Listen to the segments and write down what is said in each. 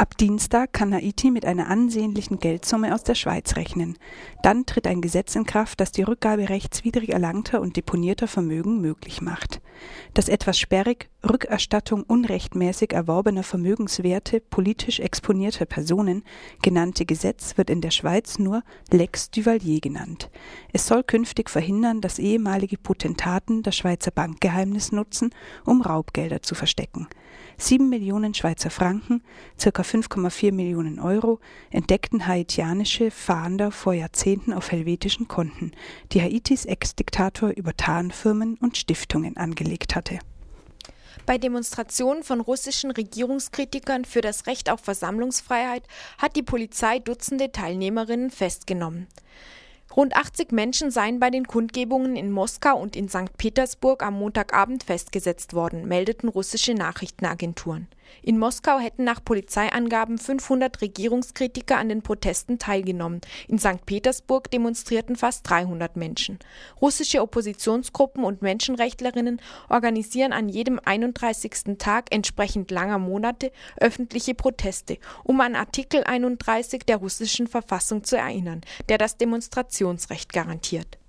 Ab Dienstag kann Haiti mit einer ansehnlichen Geldsumme aus der Schweiz rechnen. Dann tritt ein Gesetz in Kraft, das die Rückgabe rechtswidrig erlangter und deponierter Vermögen möglich macht. Das etwas sperrig Rückerstattung unrechtmäßig erworbener Vermögenswerte politisch exponierter Personen genannte Gesetz wird in der Schweiz nur Lex Duvalier genannt. Es soll künftig verhindern, dass ehemalige Potentaten das Schweizer Bankgeheimnis nutzen, um Raubgelder zu verstecken. Sieben Millionen Schweizer Franken, circa 5,4 Millionen Euro, entdeckten haitianische Fahnder vor Jahrzehnten auf helvetischen Konten, die Haitis Ex-Diktator über Tarnfirmen und Stiftungen angelegt hatte. Bei Demonstrationen von russischen Regierungskritikern für das Recht auf Versammlungsfreiheit hat die Polizei Dutzende Teilnehmerinnen festgenommen. Rund 80 Menschen seien bei den Kundgebungen in Moskau und in St. Petersburg am Montagabend festgesetzt worden, meldeten russische Nachrichtenagenturen. In Moskau hätten nach Polizeiangaben 500 Regierungskritiker an den Protesten teilgenommen. In St. Petersburg demonstrierten fast 300 Menschen. Russische Oppositionsgruppen und Menschenrechtlerinnen organisieren an jedem 31. Tag entsprechend langer Monate öffentliche Proteste, um an Artikel 31 der russischen Verfassung zu erinnern, der das Demonstrationsrecht garantiert.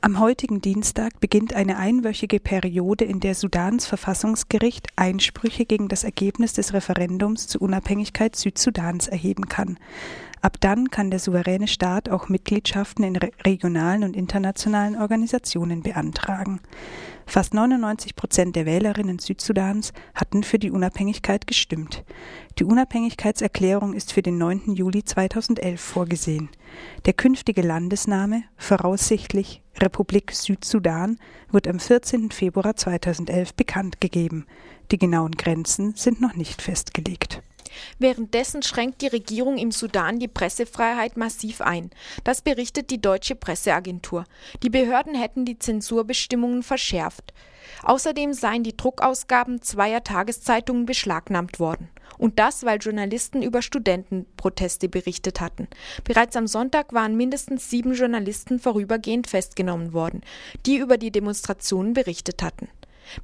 Am heutigen Dienstag beginnt eine einwöchige Periode, in der Sudans Verfassungsgericht Einsprüche gegen das Ergebnis des Referendums zur Unabhängigkeit Südsudans erheben kann. Ab dann kann der souveräne Staat auch Mitgliedschaften in regionalen und internationalen Organisationen beantragen. Fast 99 Prozent der Wählerinnen Südsudans hatten für die Unabhängigkeit gestimmt. Die Unabhängigkeitserklärung ist für den 9. Juli 2011 vorgesehen. Der künftige Landesname, voraussichtlich Republik Südsudan, wird am 14. Februar 2011 bekannt gegeben. Die genauen Grenzen sind noch nicht festgelegt. Währenddessen schränkt die Regierung im Sudan die Pressefreiheit massiv ein. Das berichtet die deutsche Presseagentur. Die Behörden hätten die Zensurbestimmungen verschärft. Außerdem seien die Druckausgaben zweier Tageszeitungen beschlagnahmt worden. Und das, weil Journalisten über Studentenproteste berichtet hatten. Bereits am Sonntag waren mindestens sieben Journalisten vorübergehend festgenommen worden, die über die Demonstrationen berichtet hatten.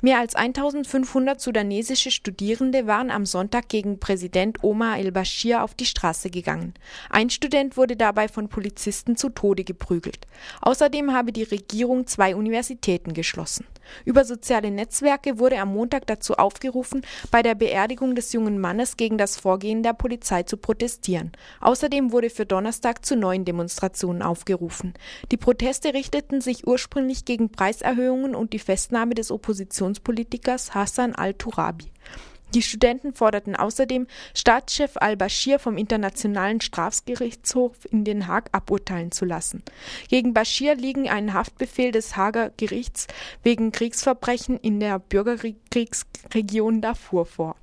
Mehr als 1500 sudanesische Studierende waren am Sonntag gegen Präsident Omar el-Bashir auf die Straße gegangen. Ein Student wurde dabei von Polizisten zu Tode geprügelt. Außerdem habe die Regierung zwei Universitäten geschlossen. Über soziale Netzwerke wurde am Montag dazu aufgerufen, bei der Beerdigung des jungen Mannes gegen das Vorgehen der Polizei zu protestieren. Außerdem wurde für Donnerstag zu neuen Demonstrationen aufgerufen. Die Proteste richteten sich ursprünglich gegen Preiserhöhungen und die Festnahme des Oppositionspolitikers Hassan al-Turabi. Die Studenten forderten außerdem, Staatschef al-Bashir vom Internationalen Strafgerichtshof in Den Haag aburteilen zu lassen. Gegen Bashir liegen ein Haftbefehl des Haager Gerichts wegen Kriegsverbrechen in der Bürgerkriegsregion Darfur vor.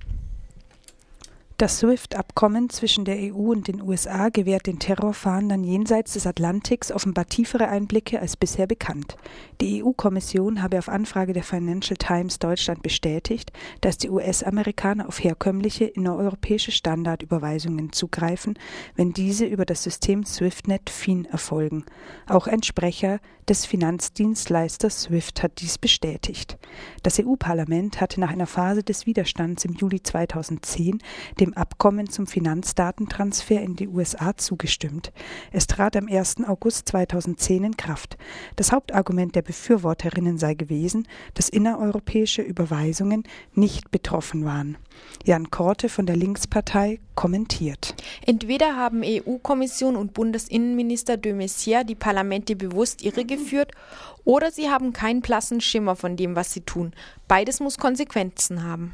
Das SWIFT-Abkommen zwischen der EU und den USA gewährt den Terrorfahndern jenseits des Atlantiks offenbar tiefere Einblicke als bisher bekannt. Die EU-Kommission habe auf Anfrage der Financial Times Deutschland bestätigt, dass die US-Amerikaner auf herkömmliche innereuropäische Standardüberweisungen zugreifen, wenn diese über das System SWIFTnet FIN erfolgen. Auch ein Sprecher des Finanzdienstleisters SWIFT hat dies bestätigt. Das EU-Parlament hatte nach einer Phase des Widerstands im Juli 2010 dem Abkommen zum Finanzdatentransfer in die USA zugestimmt. Es trat am 1. August 2010 in Kraft. Das Hauptargument der Befürworterinnen sei gewesen, dass innereuropäische Überweisungen nicht betroffen waren. Jan Korte von der Linkspartei kommentiert. Entweder haben EU-Kommission und Bundesinnenminister de Maizière die Parlamente bewusst irregeführt oder sie haben keinen blassen Schimmer von dem, was sie tun. Beides muss Konsequenzen haben.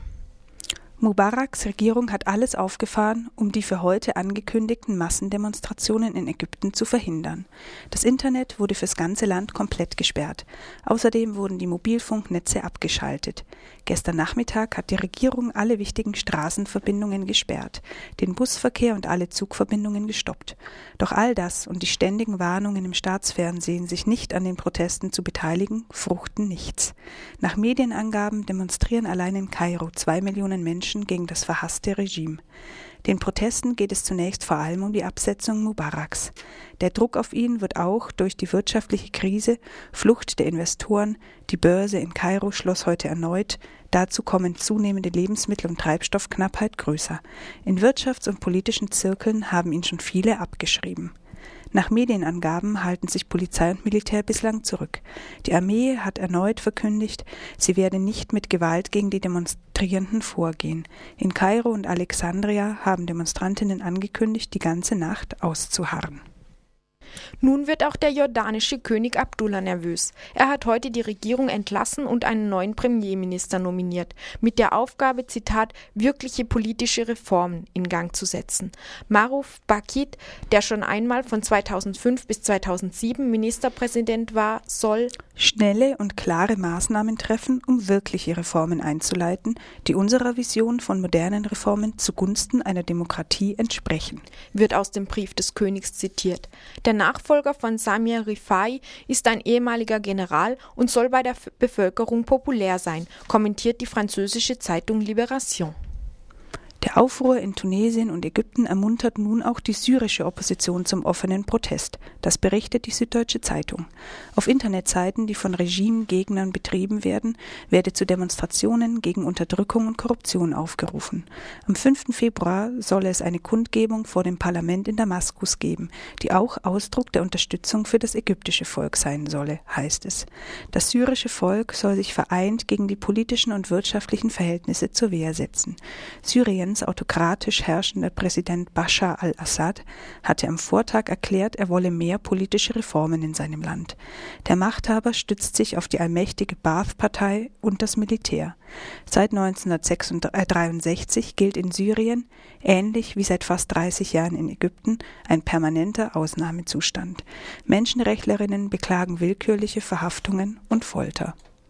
Mubaraks Regierung hat alles aufgefahren, um die für heute angekündigten Massendemonstrationen in Ägypten zu verhindern. Das Internet wurde fürs ganze Land komplett gesperrt. Außerdem wurden die Mobilfunknetze abgeschaltet. Gestern Nachmittag hat die Regierung alle wichtigen Straßenverbindungen gesperrt, den Busverkehr und alle Zugverbindungen gestoppt. Doch all das und die ständigen Warnungen im Staatsfernsehen, sich nicht an den Protesten zu beteiligen, fruchten nichts. Nach Medienangaben demonstrieren allein in Kairo zwei Millionen Menschen Menschen gegen das verhasste Regime. Den Protesten geht es zunächst vor allem um die Absetzung Mubaraks. Der Druck auf ihn wird auch durch die wirtschaftliche Krise, Flucht der Investoren, die Börse in Kairo schloss heute erneut, dazu kommen zunehmende Lebensmittel- und Treibstoffknappheit größer. In Wirtschafts- und politischen Zirkeln haben ihn schon viele abgeschrieben. Nach Medienangaben halten sich Polizei und Militär bislang zurück. Die Armee hat erneut verkündigt, sie werde nicht mit Gewalt gegen die Demonstrierenden vorgehen. In Kairo und Alexandria haben Demonstrantinnen angekündigt, die ganze Nacht auszuharren. Nun wird auch der jordanische König Abdullah nervös. Er hat heute die Regierung entlassen und einen neuen Premierminister nominiert, mit der Aufgabe, Zitat, wirkliche politische Reformen in Gang zu setzen. Maruf Bakit, der schon einmal von 2005 bis 2007 Ministerpräsident war, soll schnelle und klare Maßnahmen treffen, um wirkliche Reformen einzuleiten, die unserer Vision von modernen Reformen zugunsten einer Demokratie entsprechen, wird aus dem Brief des Königs zitiert. Der Nachfolger von Samir Rifai ist ein ehemaliger General und soll bei der Bevölkerung populär sein, kommentiert die französische Zeitung Libération. Der Aufruhr in Tunesien und Ägypten ermuntert nun auch die syrische Opposition zum offenen Protest. Das berichtet die Süddeutsche Zeitung. Auf Internetseiten, die von Regimegegnern betrieben werden, werde zu Demonstrationen gegen Unterdrückung und Korruption aufgerufen. Am 5. Februar solle es eine Kundgebung vor dem Parlament in Damaskus geben, die auch Ausdruck der Unterstützung für das ägyptische Volk sein solle, heißt es. Das syrische Volk soll sich vereint gegen die politischen und wirtschaftlichen Verhältnisse zur Wehr setzen. Syriens autokratisch herrschender Präsident Bashar al-Assad hatte am Vortag erklärt, er wolle mehr politische Reformen in seinem Land. Der Machthaber stützt sich auf die allmächtige Baath-Partei und das Militär. Seit 1963 gilt in Syrien, ähnlich wie seit fast 30 Jahren in Ägypten, ein permanenter Ausnahmezustand. Menschenrechtlerinnen beklagen willkürliche Verhaftungen und Folter.